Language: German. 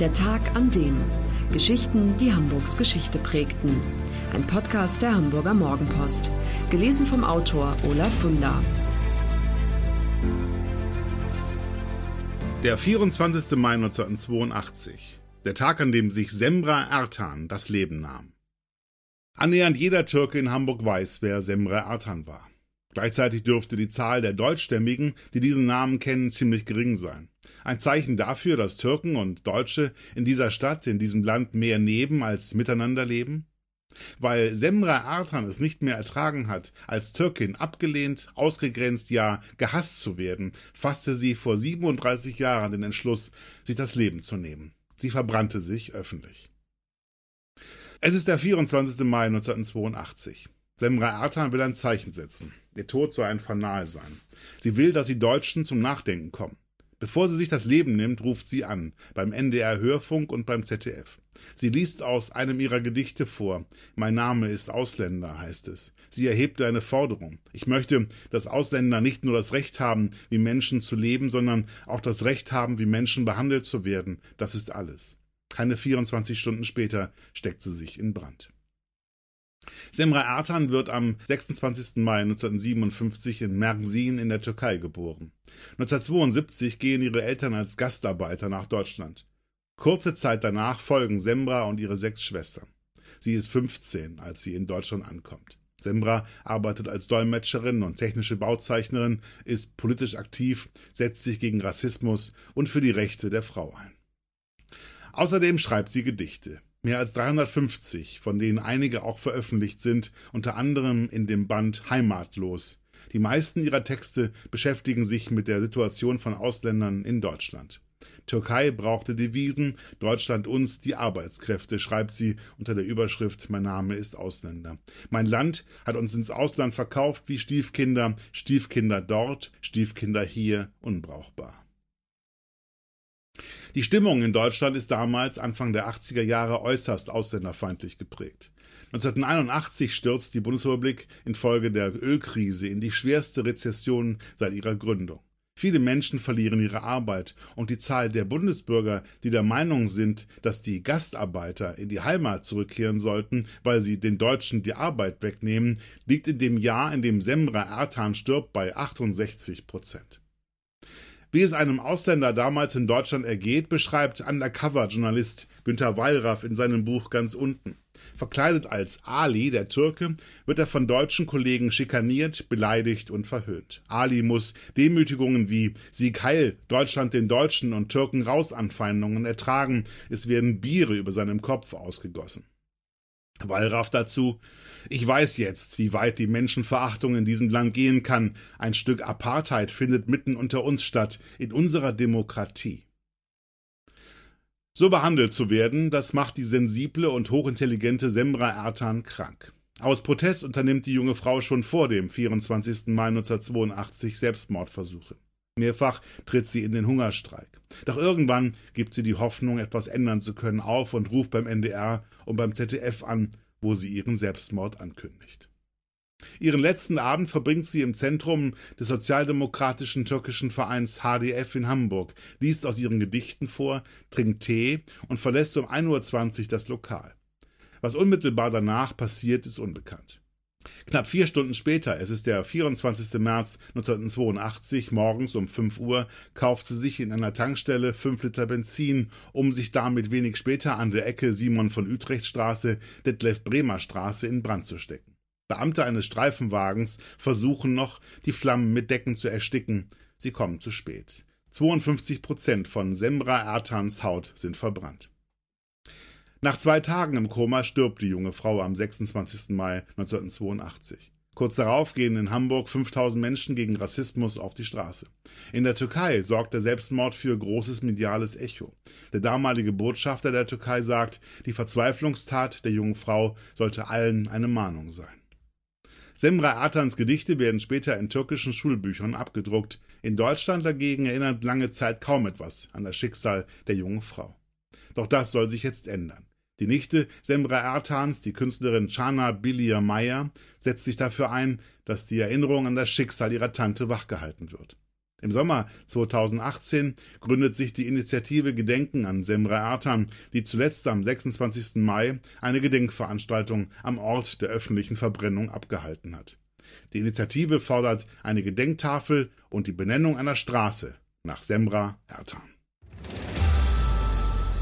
Der Tag an dem. Geschichten, die Hamburgs Geschichte prägten. Ein Podcast der Hamburger Morgenpost. Gelesen vom Autor Olaf Funder. Der 24. Mai 1982. Der Tag, an dem sich Semra Ertan das Leben nahm. Annähernd jeder Türke in Hamburg weiß, wer Semra Ertan war. Gleichzeitig dürfte die Zahl der Deutschstämmigen, die diesen Namen kennen, ziemlich gering sein. Ein Zeichen dafür, dass Türken und Deutsche in dieser Stadt, in diesem Land mehr neben als miteinander leben? Weil Semra Artan es nicht mehr ertragen hat, als Türkin abgelehnt, ausgegrenzt, ja gehasst zu werden, fasste sie vor 37 Jahren den Entschluss, sich das Leben zu nehmen. Sie verbrannte sich öffentlich. Es ist der 24. Mai 1982. Semra Ertan will ein Zeichen setzen. Ihr Tod soll ein Fanal sein. Sie will, dass die Deutschen zum Nachdenken kommen. Bevor sie sich das Leben nimmt, ruft sie an, beim NDR Hörfunk und beim ZDF. Sie liest aus einem ihrer Gedichte vor. Mein Name ist Ausländer, heißt es. Sie erhebt eine Forderung. Ich möchte, dass Ausländer nicht nur das Recht haben, wie Menschen zu leben, sondern auch das Recht haben, wie Menschen behandelt zu werden. Das ist alles. Keine 24 Stunden später steckt sie sich in Brand. Semra Ertan wird am 26. Mai 1957 in Mersin in der Türkei geboren. 1972 gehen ihre Eltern als Gastarbeiter nach Deutschland. Kurze Zeit danach folgen Semra und ihre sechs Schwestern. Sie ist 15, als sie in Deutschland ankommt. Semra arbeitet als Dolmetscherin und technische Bauzeichnerin, ist politisch aktiv, setzt sich gegen Rassismus und für die Rechte der Frau ein. Außerdem schreibt sie Gedichte. Mehr als 350, von denen einige auch veröffentlicht sind, unter anderem in dem Band Heimatlos. Die meisten ihrer Texte beschäftigen sich mit der Situation von Ausländern in Deutschland. Türkei brauchte Devisen, Deutschland uns die Arbeitskräfte, schreibt sie unter der Überschrift Mein Name ist Ausländer. Mein Land hat uns ins Ausland verkauft wie Stiefkinder, Stiefkinder dort, Stiefkinder hier, unbrauchbar. Die Stimmung in Deutschland ist damals, Anfang der 80er Jahre, äußerst ausländerfeindlich geprägt. 1981 stürzt die Bundesrepublik infolge der Ölkrise in die schwerste Rezession seit ihrer Gründung. Viele Menschen verlieren ihre Arbeit und die Zahl der Bundesbürger, die der Meinung sind, dass die Gastarbeiter in die Heimat zurückkehren sollten, weil sie den Deutschen die Arbeit wegnehmen, liegt in dem Jahr, in dem Semra Ertan stirbt, bei 68 Prozent. Wie es einem Ausländer damals in Deutschland ergeht, beschreibt Undercover-Journalist Günter Wallraff in seinem Buch ganz unten. Verkleidet als Ali, der Türke, wird er von deutschen Kollegen schikaniert, beleidigt und verhöhnt. Ali muss Demütigungen wie Sieg heil, Deutschland den Deutschen und Türken raus Anfeindungen ertragen, es werden Biere über seinem Kopf ausgegossen. Wallraff dazu Ich weiß jetzt, wie weit die Menschenverachtung in diesem Land gehen kann. Ein Stück Apartheid findet mitten unter uns statt, in unserer Demokratie. So behandelt zu werden, das macht die sensible und hochintelligente Semra Ertan krank. Aus Protest unternimmt die junge Frau schon vor dem 24. Mai 1982 Selbstmordversuche. Mehrfach tritt sie in den Hungerstreik. Doch irgendwann gibt sie die Hoffnung, etwas ändern zu können, auf und ruft beim NDR und beim ZDF an, wo sie ihren Selbstmord ankündigt. Ihren letzten Abend verbringt sie im Zentrum des sozialdemokratischen türkischen Vereins HDF in Hamburg, liest aus ihren Gedichten vor, trinkt Tee und verlässt um 1.20 Uhr das Lokal. Was unmittelbar danach passiert, ist unbekannt. Knapp vier Stunden später, es ist der 24. März 1982, morgens um 5 Uhr, kauft sie sich in einer Tankstelle 5 Liter Benzin, um sich damit wenig später an der Ecke Simon von Utrecht Straße, Detlef Bremer Straße in Brand zu stecken. Beamte eines Streifenwagens versuchen noch, die Flammen mit Decken zu ersticken. Sie kommen zu spät. 52 Prozent von Semra Ertans Haut sind verbrannt. Nach zwei Tagen im Koma stirbt die junge Frau am 26. Mai 1982. Kurz darauf gehen in Hamburg 5000 Menschen gegen Rassismus auf die Straße. In der Türkei sorgt der Selbstmord für großes mediales Echo. Der damalige Botschafter der Türkei sagt, die Verzweiflungstat der jungen Frau sollte allen eine Mahnung sein. Semra Atans Gedichte werden später in türkischen Schulbüchern abgedruckt. In Deutschland dagegen erinnert lange Zeit kaum etwas an das Schicksal der jungen Frau. Doch das soll sich jetzt ändern. Die Nichte Semra Ertans, die Künstlerin Chana Bilia Meyer, setzt sich dafür ein, dass die Erinnerung an das Schicksal ihrer Tante wachgehalten wird. Im Sommer 2018 gründet sich die Initiative Gedenken an Semra Ertan, die zuletzt am 26. Mai eine Gedenkveranstaltung am Ort der öffentlichen Verbrennung abgehalten hat. Die Initiative fordert eine Gedenktafel und die Benennung einer Straße nach Semra Ertan.